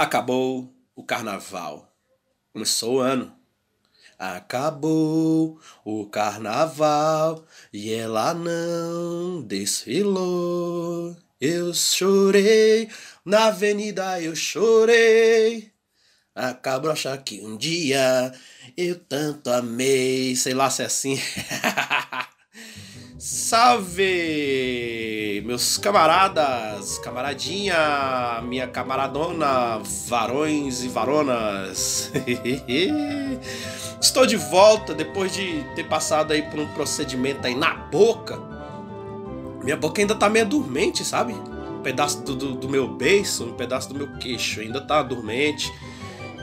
Acabou o carnaval. Começou o ano. Acabou o carnaval e ela não desfilou. Eu chorei, na avenida eu chorei. A cabrocha que um dia eu tanto amei. Sei lá se é assim. Salve, meus camaradas, camaradinha, minha camaradona, varões e varonas. Estou de volta depois de ter passado aí por um procedimento aí na boca. Minha boca ainda tá meio dormente, sabe? Um pedaço do, do, do meu beiço, um pedaço do meu queixo ainda tá dormente.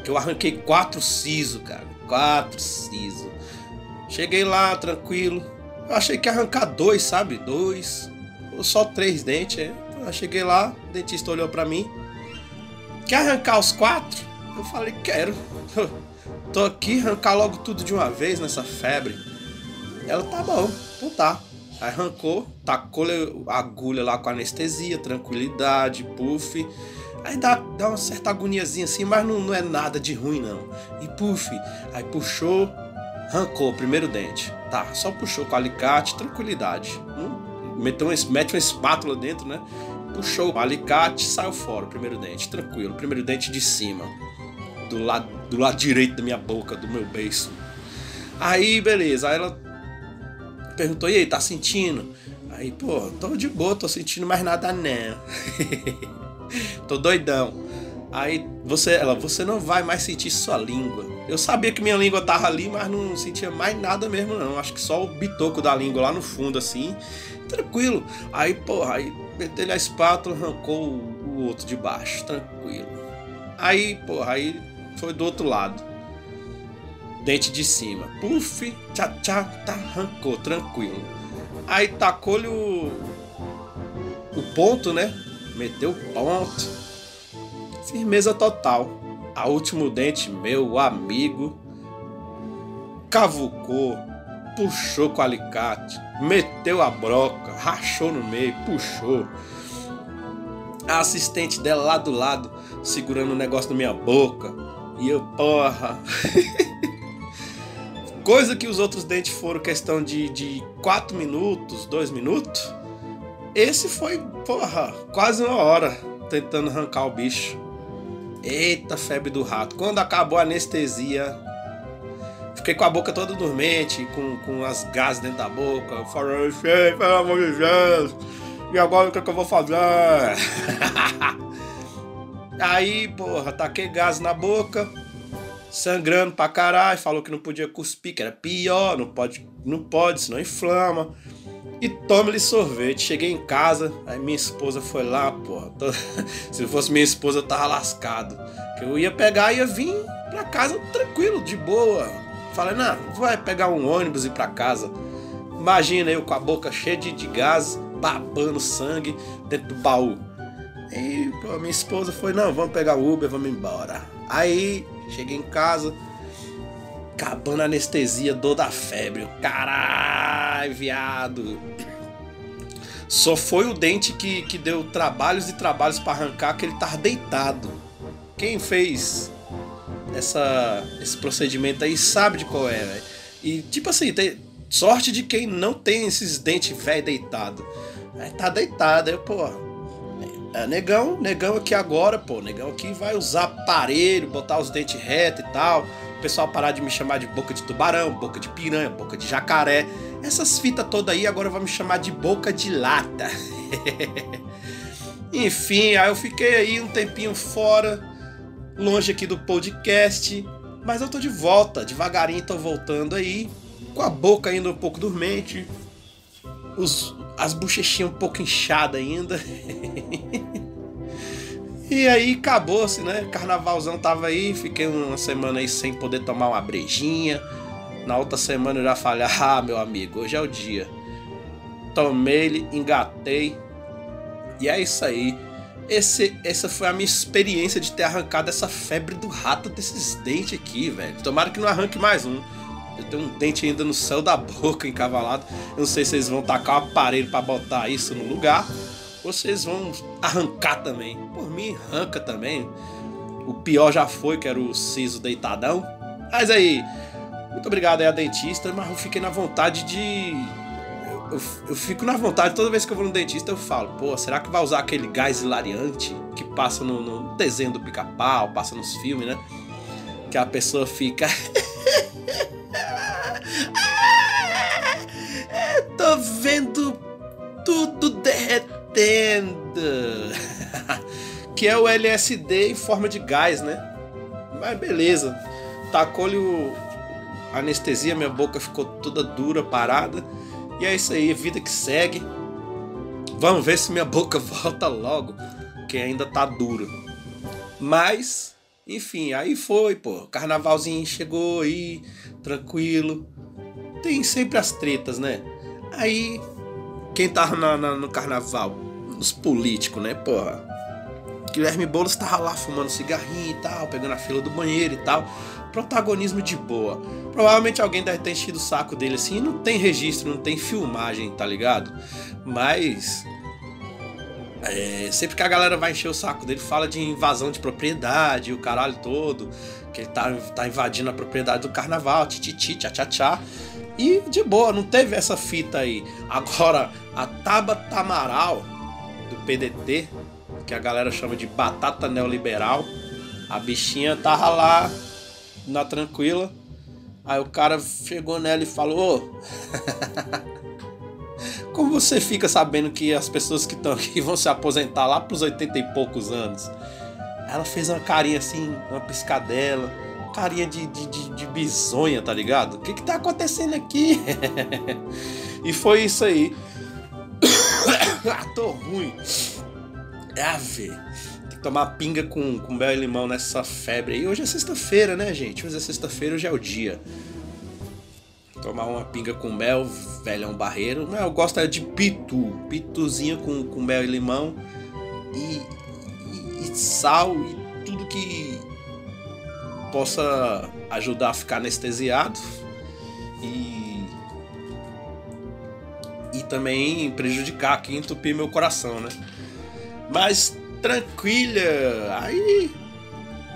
Que eu arranquei quatro sisos, cara. Quatro sisos. Cheguei lá tranquilo eu achei que ia arrancar dois, sabe? Dois. Só três dentes. É. Eu cheguei lá, o dentista olhou pra mim. Quer arrancar os quatro? Eu falei, quero. Tô aqui, arrancar logo tudo de uma vez nessa febre. Ela, tá bom, então tá. Aí arrancou, tacou a agulha lá com anestesia, tranquilidade, puff. Aí dá, dá uma certa agoniazinha assim, mas não, não é nada de ruim não. E puff, aí puxou, arrancou o primeiro dente. Tá, só puxou com alicate, tranquilidade. Hum, meteu uma, mete uma espátula dentro, né? Puxou o alicate, saiu fora o primeiro dente, tranquilo. Primeiro dente de cima, do lado, do lado direito da minha boca, do meu beiço. Aí, beleza. Aí ela perguntou: e aí, tá sentindo? Aí, pô, tô de boa, tô sentindo mais nada não. tô doidão. Aí você, ela, você não vai mais sentir sua língua. Eu sabia que minha língua tava ali, mas não sentia mais nada mesmo não. Acho que só o bitoco da língua lá no fundo assim, tranquilo. Aí, porra, aí meteu a espátula, arrancou o outro de baixo, tranquilo. Aí, porra, aí foi do outro lado. Dente de cima. Puf, tchá, tchá, tá, arrancou, tranquilo. Aí tacou-lhe o, o ponto, né? Meteu o ponto Firmeza total. A último dente, meu amigo, cavucou, puxou com o alicate, meteu a broca, rachou no meio, puxou. A assistente dela lá do lado, segurando o negócio na minha boca. E eu, porra. Coisa que os outros dentes foram questão de, de 4 minutos, 2 minutos. Esse foi, porra, quase uma hora tentando arrancar o bicho. Eita, febre do rato. Quando acabou a anestesia, fiquei com a boca toda dormente, com, com as gases dentro da boca. Eu falei, pelo amor de Deus, e agora o que, é que eu vou fazer? Aí, porra, taquei gás na boca, sangrando pra caralho, falou que não podia cuspir, que era pior, não pode, não pode, senão inflama e tome-lhe sorvete. Cheguei em casa, aí minha esposa foi lá, porra. Tô... Se fosse minha esposa, eu tava lascado. Que eu ia pegar e ia vir pra casa tranquilo, de boa. Falei, não, vai pegar um ônibus e ir pra casa. Imagina eu com a boca cheia de, de gás, babando sangue dentro do baú. E pô, minha esposa foi, não, vamos pegar o Uber, vamos embora. Aí cheguei em casa, acabando a anestesia, dor da febre. Caralho, viado. Só foi o dente que, que deu trabalhos e trabalhos para arrancar, que ele tava deitado. Quem fez essa, esse procedimento aí sabe de qual é, véio. E tipo assim, tem sorte de quem não tem esses dentes velho deitado. Aí tá deitado, aí, pô. É, negão, negão aqui agora, pô. Negão aqui vai usar aparelho, botar os dentes retos e tal pessoal parar de me chamar de boca de tubarão, boca de piranha, boca de jacaré. Essas fitas todas aí agora vão me chamar de boca de lata. Enfim, aí eu fiquei aí um tempinho fora, longe aqui do podcast, mas eu tô de volta, devagarinho tô voltando aí, com a boca ainda um pouco dormente, os, as bochechinhas um pouco inchadas ainda. E aí acabou-se, né? Carnavalzão tava aí, fiquei uma semana aí sem poder tomar uma brejinha. Na outra semana eu já falei, ah, meu amigo, hoje é o dia. Tomei ele, engatei. E é isso aí. Esse, essa foi a minha experiência de ter arrancado essa febre do rato desses dentes aqui, velho. Tomara que não arranque mais um. Eu tenho um dente ainda no céu da boca encavalado. Eu não sei se vocês vão tacar o um aparelho para botar isso no lugar vocês vão arrancar também. Por mim, arranca também. O pior já foi, que era o siso deitadão. Mas aí, muito obrigado aí a dentista, mas eu fiquei na vontade de. Eu, eu, fico na vontade, toda vez que eu vou no dentista, eu falo, pô, será que vai usar aquele gás hilariante que passa no, no desenho do pica-pau, passa nos filmes, né? Que a pessoa fica. Tô vendo tudo derretendo. que é o LSD em forma de gás, né? Mas beleza. Tacou-lhe o anestesia, minha boca ficou toda dura, parada. E é isso aí, vida que segue. Vamos ver se minha boca volta logo, que ainda tá dura. Mas, enfim, aí foi, pô. Carnavalzinho chegou aí, tranquilo. Tem sempre as tretas, né? Aí, quem tava na, na, no carnaval? Os políticos, né, porra? Guilherme Boulos tava lá fumando cigarrinho e tal, pegando a fila do banheiro e tal. Protagonismo de boa. Provavelmente alguém deve ter enchido o saco dele assim, não tem registro, não tem filmagem, tá ligado? Mas. É, sempre que a galera vai encher o saco dele, fala de invasão de propriedade, o caralho todo, que ele tá, tá invadindo a propriedade do carnaval, tititi, tchá tchá tchá. E de boa, não teve essa fita aí. Agora, a Tabata Amaral, do PDT, que a galera chama de batata neoliberal, a bichinha tava lá, na tranquila. Aí o cara chegou nela e falou: Como você fica sabendo que as pessoas que estão aqui vão se aposentar lá pros 80 e poucos anos? Ela fez uma carinha assim, uma piscadela carinha de, de, de, de bizonha, tá ligado? O que que tá acontecendo aqui? e foi isso aí. ah, tô ruim. É tomar pinga com, com mel e limão nessa febre aí. Hoje é sexta-feira, né, gente? Hoje é sexta-feira, hoje é o dia. Tomar uma pinga com mel, velhão barreiro. Eu gosto é de pitu. Pituzinho com, com mel e limão. E, e, e sal e tudo que possa ajudar a ficar anestesiado e e também prejudicar aqui, entupir meu coração, né? Mas tranquila, aí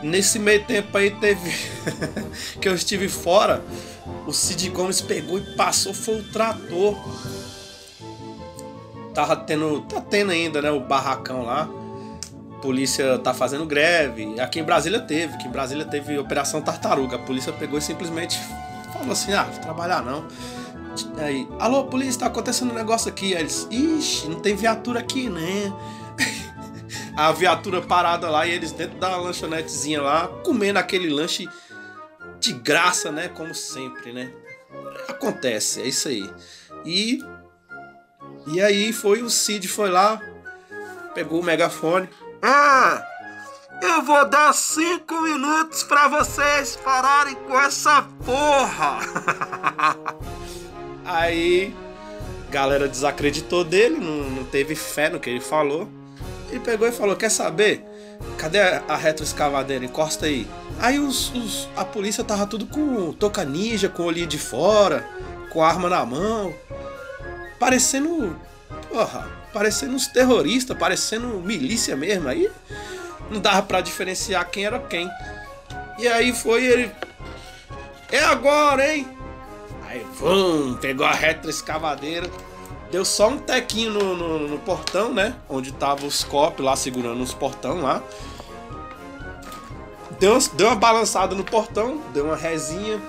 nesse meio tempo aí teve que eu estive fora, o Cid Gomes pegou e passou foi o trator. Tava tendo, tá tendo ainda, né, o barracão lá polícia tá fazendo greve. Aqui em Brasília teve, que em Brasília teve Operação Tartaruga. A polícia pegou e simplesmente falou assim: ah, vou trabalhar não. Aí, alô, polícia, tá acontecendo um negócio aqui. Aí eles, ixi, não tem viatura aqui, né? A viatura parada lá e eles dentro da lanchonetezinha lá, comendo aquele lanche de graça, né? Como sempre, né? Acontece, é isso aí. E. E aí foi o Cid, foi lá, pegou o megafone, ah, eu vou dar cinco minutos para vocês pararem com essa porra. Aí, galera desacreditou dele, não, não teve fé no que ele falou. Ele pegou e falou: Quer saber? Cadê a retroescavadeira? Encosta aí. Aí os, os, a polícia tava tudo com toca ninja, com olhinho de fora, com arma na mão. Parecendo. Porra, parecendo uns terroristas, parecendo milícia mesmo. Aí não dava para diferenciar quem era quem. E aí foi ele. É agora, hein? Aí, vum, pegou a retroescavadeira. Deu só um tequinho no, no, no, portão, né? Onde tava os copos lá segurando os portão lá. Deu, deu uma balançada no portão, deu uma resinha.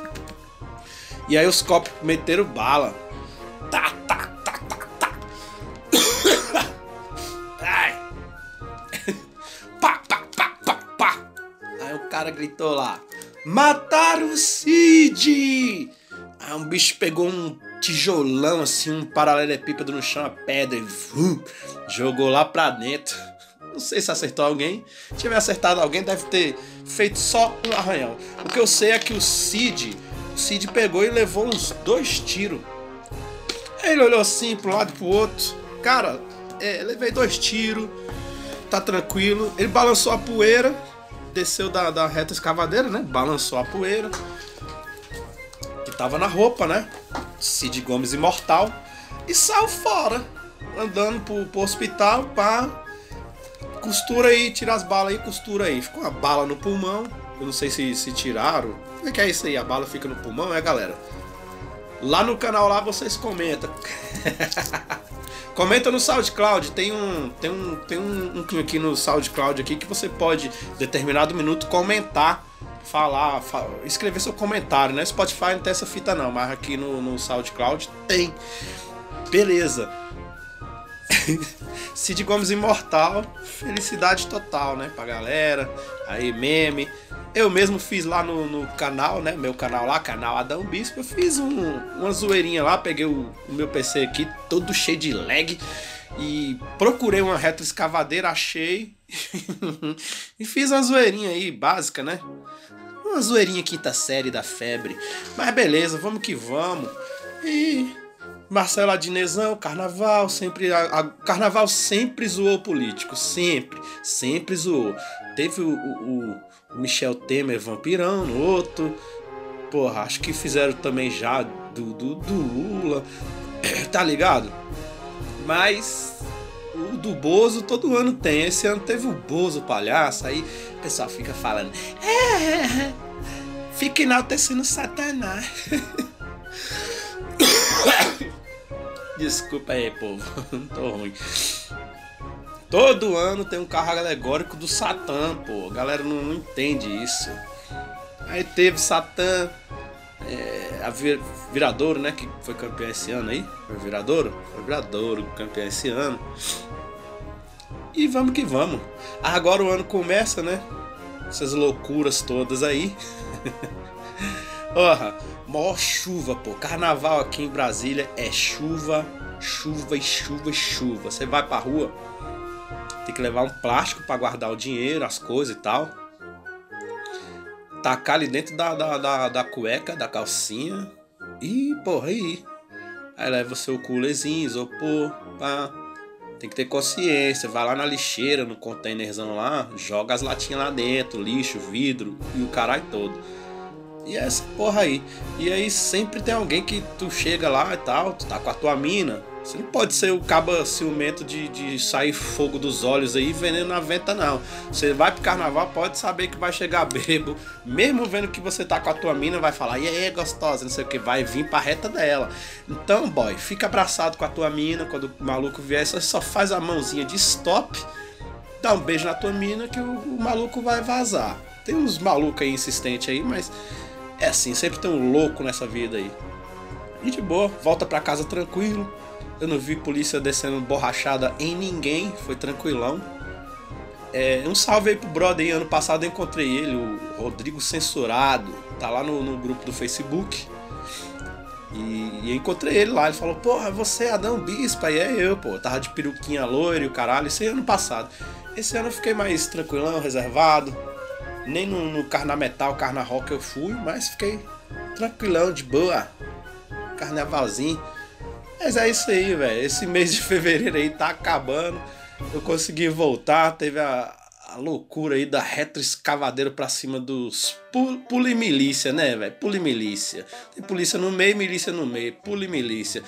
E aí os copos meteram bala. Tá, tá, cara gritou lá: Mataram o Cid! Aí um bicho pegou um tijolão assim, um paralelepípedo no chão, a pedra, e vum, jogou lá pra dentro. Não sei se acertou alguém. Se tiver acertado alguém, deve ter feito só um arranhão. O que eu sei é que o Cid, o Cid pegou e levou uns dois tiros. Ele olhou assim pro lado e pro outro. Cara, é, levei dois tiros, tá tranquilo. Ele balançou a poeira, desceu da, da reta escavadeira, né? Balançou a poeira. Que tava na roupa, né? Cid Gomes imortal. E saiu fora. Andando pro, pro hospital, pá. costura aí, tira as balas aí, costura aí. Ficou uma bala no pulmão. Eu não sei se, se tiraram. Como é que é isso aí? A bala fica no pulmão, é, galera? Lá no canal lá vocês comentam. Comenta no SoundCloud, tem um tem um tem um, um aqui no SoundCloud aqui que você pode determinado minuto comentar, falar, escrever seu comentário, né? Spotify não tem essa fita não, mas aqui no, no SoundCloud tem. Beleza. Cid Gomes Imortal, felicidade total, né, pra galera. Aí meme, eu mesmo fiz lá no, no, canal, né? Meu canal lá, canal Adão Bispo. Eu fiz um, uma zoeirinha lá, peguei o, o, meu PC aqui todo cheio de lag e procurei uma retroescavadeira, achei e fiz uma zoeirinha aí, básica, né? Uma zoeirinha quinta série da febre. Mas beleza, vamos que vamos. E Marcelo Adinezão, carnaval, sempre. A, a, carnaval sempre zoou político, sempre, sempre zoou. Teve o, o, o Michel Temer vampirão no outro. Porra, acho que fizeram também já do, do, do Lula. Tá ligado? Mas o do Bozo todo ano tem. Esse ano teve o Bozo palhaço. Aí o pessoal fica falando. É, fica enaltecendo Satanás. Desculpa aí, povo. Tô ruim. Todo ano tem um carro alegórico do Satã, pô. A galera não, não entende isso. Aí teve Satã, é, a vir, Viradouro, né? Que foi campeão esse ano aí. Foi Viradouro? Foi Viradouro, campeão esse ano. E vamos que vamos. Agora o ano começa, né? Essas loucuras todas aí. Porra, maior chuva, pô. Carnaval aqui em Brasília é chuva, chuva e chuva e chuva. Você vai pra rua, tem que levar um plástico para guardar o dinheiro, as coisas e tal. Tacar ali dentro da, da, da, da cueca, da calcinha. E, porra, aí. Aí leva o seu coolerzinho, isopor, pá. Tem que ter consciência. Vai lá na lixeira, no containerzão lá, joga as latinhas lá dentro, lixo, vidro e o caralho todo. E é essa porra aí. E aí sempre tem alguém que tu chega lá e tal, tu tá com a tua mina, você não pode ser o caba ciumento de, de sair fogo dos olhos aí veneno na venta, não. Você vai pro carnaval, pode saber que vai chegar bebo. Mesmo vendo que você tá com a tua mina, vai falar, e aí, gostosa, não sei o que, vai vir pra reta dela. Então, boy, fica abraçado com a tua mina. Quando o maluco vier, você só faz a mãozinha de stop, dá um beijo na tua mina que o, o maluco vai vazar. Tem uns malucos aí insistentes aí, mas é assim, sempre tem um louco nessa vida aí. E de boa, volta pra casa tranquilo eu não vi polícia descendo borrachada em ninguém, foi tranquilão. É, um salve aí pro brother aí, ano passado eu encontrei ele, o Rodrigo Censurado, tá lá no, no grupo do Facebook. E, e, eu encontrei ele lá, ele falou, porra, você é Adão Bispo, aí é eu, pô, tava de peruquinha loira e o caralho, isso aí é ano passado. Esse ano eu fiquei mais tranquilão, reservado, nem no, no Carna Metal, Carna Rock eu fui, mas fiquei tranquilão, de boa, carnavalzinho. Mas é isso aí, velho. Esse mês de fevereiro aí tá acabando. Eu consegui voltar, teve a, a loucura aí da retroescavadeira pra cima dos pul pulimilícia, né, velho? Pulimilícia. Tem polícia no meio, milícia no meio. Pulimilícia.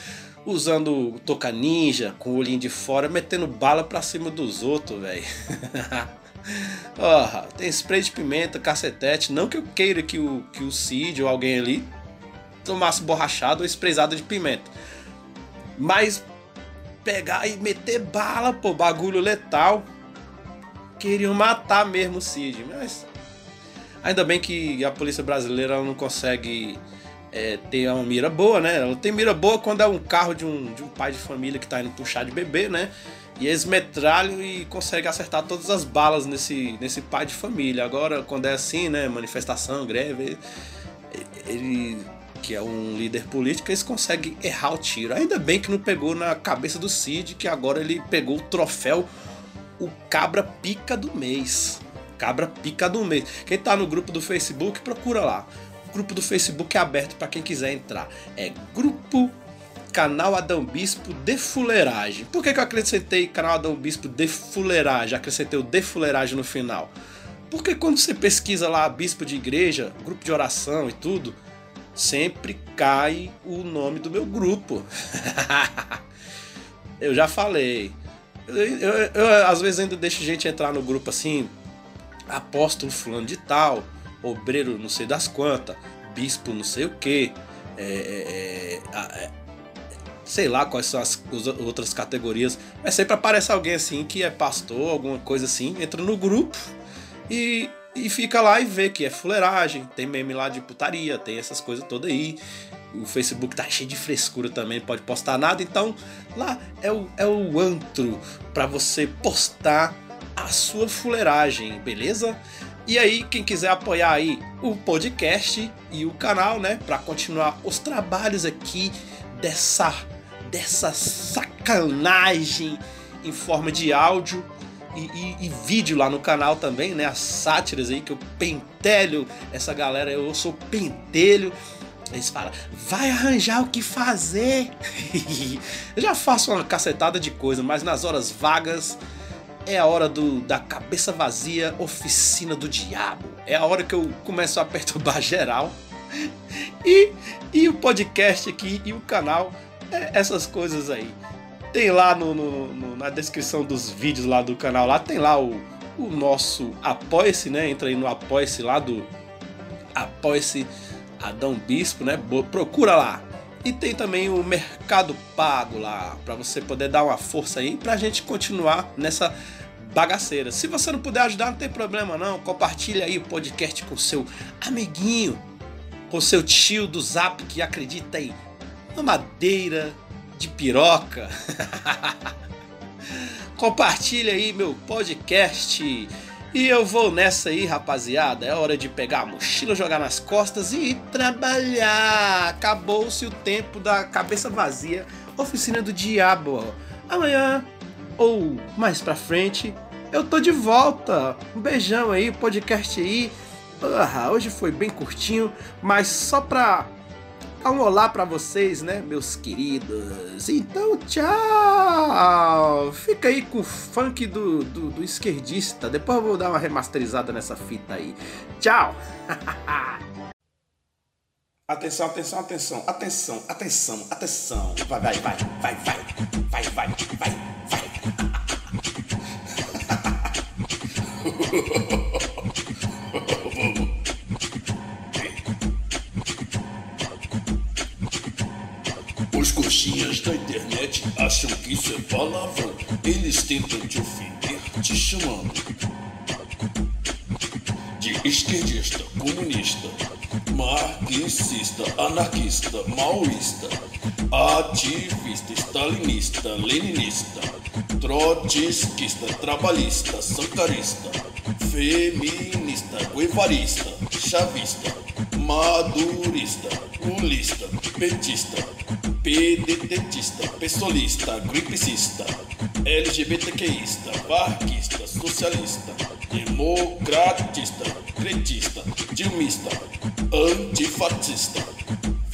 Usando toca ninja, com o olhinho de fora, metendo bala pra cima dos outros, velho. Porra, tem spray de pimenta, cacetete. Não que eu queira que o, que o Cid ou alguém ali tomasse borrachado ou sprayzada de pimenta. Mas pegar e meter bala, pô, bagulho letal. Queriam matar mesmo o Cid, mas ainda bem que a polícia brasileira não consegue é, ter uma mira boa, né? Ela tem mira boa quando é um carro de um, de um pai de família que tá indo puxar de bebê, né? E eles metralham e conseguem acertar todas as balas nesse, nesse pai de família. Agora, quando é assim, né? Manifestação, greve, ele que é um líder político, eles conseguem errar o tiro. Ainda bem que não pegou na cabeça do Cid, que agora ele pegou o troféu, o cabra pica do mês. Cabra pica do mês. Quem tá no grupo do Facebook, procura lá. O grupo do Facebook é aberto para quem quiser entrar. É grupo canal Adão Bispo de Fuleiragem. Por que, que eu acrescentei canal Adão Bispo de Fuleiragem? Acrescentei o de Fuleiragem no final. Porque quando você pesquisa lá bispo de igreja, grupo de oração e tudo, sempre cai o nome do meu grupo. eu já falei. Eu, eu, eu, às vezes ainda deixo gente entrar no grupo assim, apóstolo fulano de tal, obreiro não sei das quantas, bispo não sei o que, é, é, é, sei lá quais são as, as, outras categorias, mas sempre aparece alguém assim que é pastor, alguma coisa assim, entra no grupo e, e fica lá e vê que é fuleiragem, tem meme lá de putaria, tem essas coisas todas aí. O Facebook tá cheio de frescura também, pode postar nada, então lá é o, é o antro para você postar a sua fuleiragem, beleza? E aí, quem quiser apoiar aí o podcast e o canal, né, para continuar os trabalhos aqui dessa dessa sacanagem em forma de áudio e, e, e, vídeo lá no canal também, né? As sátiras aí que eu pentelho essa galera, eu sou pentelho. Eles falam, vai arranjar o que fazer. eu já faço uma cacetada de coisa, mas nas horas vagas é a hora do, da cabeça vazia, oficina do diabo. É a hora que eu começo a perturbar geral. E, e o podcast aqui e o canal, é essas coisas aí. Tem lá no, no, no, na descrição dos vídeos lá do canal, lá tem lá o, o nosso Apoia-se, né? Entra aí no Apoia-se lá do Apoia-se Adão Bispo, né? Procura lá. E tem também o Mercado Pago lá, para você poder dar uma força aí pra gente continuar nessa bagaceira. Se você não puder ajudar, não tem problema não. Compartilha aí o podcast com seu amiguinho, com seu tio do Zap que acredita aí na madeira de piroca. Compartilha aí meu podcast e eu vou nessa aí, rapaziada. É hora de pegar a mochila, jogar nas costas e trabalhar. Acabou-se o tempo da cabeça vazia. Oficina do diabo. Amanhã ou mais pra frente, eu tô de volta. Um beijão aí, podcast aí. Ah, hoje foi bem curtinho, mas só pra um olá para vocês, né, meus queridos? Então, tchau! Fica aí com o funk do, do, do esquerdista. Depois eu vou dar uma remasterizada nessa fita aí. Tchau! Atenção, atenção, atenção, atenção, atenção, atenção. Vai, vai, vai, vai, vai, vai, vai, vai, vai. Os coxinhas da internet acham que isso é palavrão. Eles tentam te ofender, te chamando de esquerdista, comunista, marxista, anarquista, maoísta, ativista, stalinista, leninista, trotskista, trabalhista, sancarista, feminista, guevarista, chavista, madurista, lulista, petista PDTista, pessoalista, gripicista, LGBTQista, varguista, socialista, democratista, cretista, dilmista, antifascista.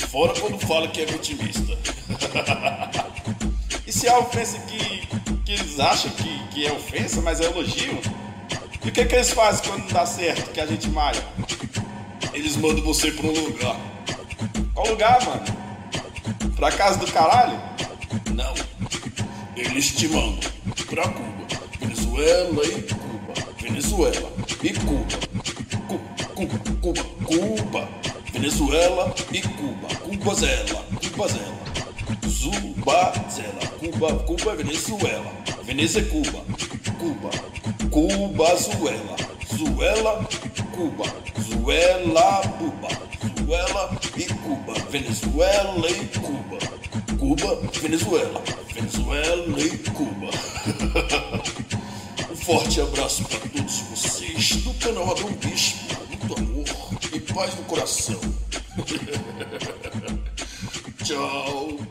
Fora quando fala que é vitimista. e se é ofensa que, que eles acham que, que é ofensa, mas é elogio? E o que, que eles fazem quando não dá certo, que a gente malha? Eles mandam você para um lugar. Qual lugar, mano? Pra casa do caralho? Não. Eles te mandam pra Cuba, Venezuela e Cuba. Venezuela e Cuba. Cu, Cuba, Cuba, Cuba. Venezuela e Cuba. Cuba Zela, Cuba Zela. Zubazela, Cuba, Cuba, Venezuela. Veneza, Cuba. Cuba. Cuba, Zuela. Zuela, Cuba. Zuela, Cuba. Venezuela e Cuba. Venezuela e Cuba. Cuba, Venezuela. Venezuela e Cuba. um forte abraço para todos vocês do canal Adão Bispo. Muito amor e paz no coração. Tchau.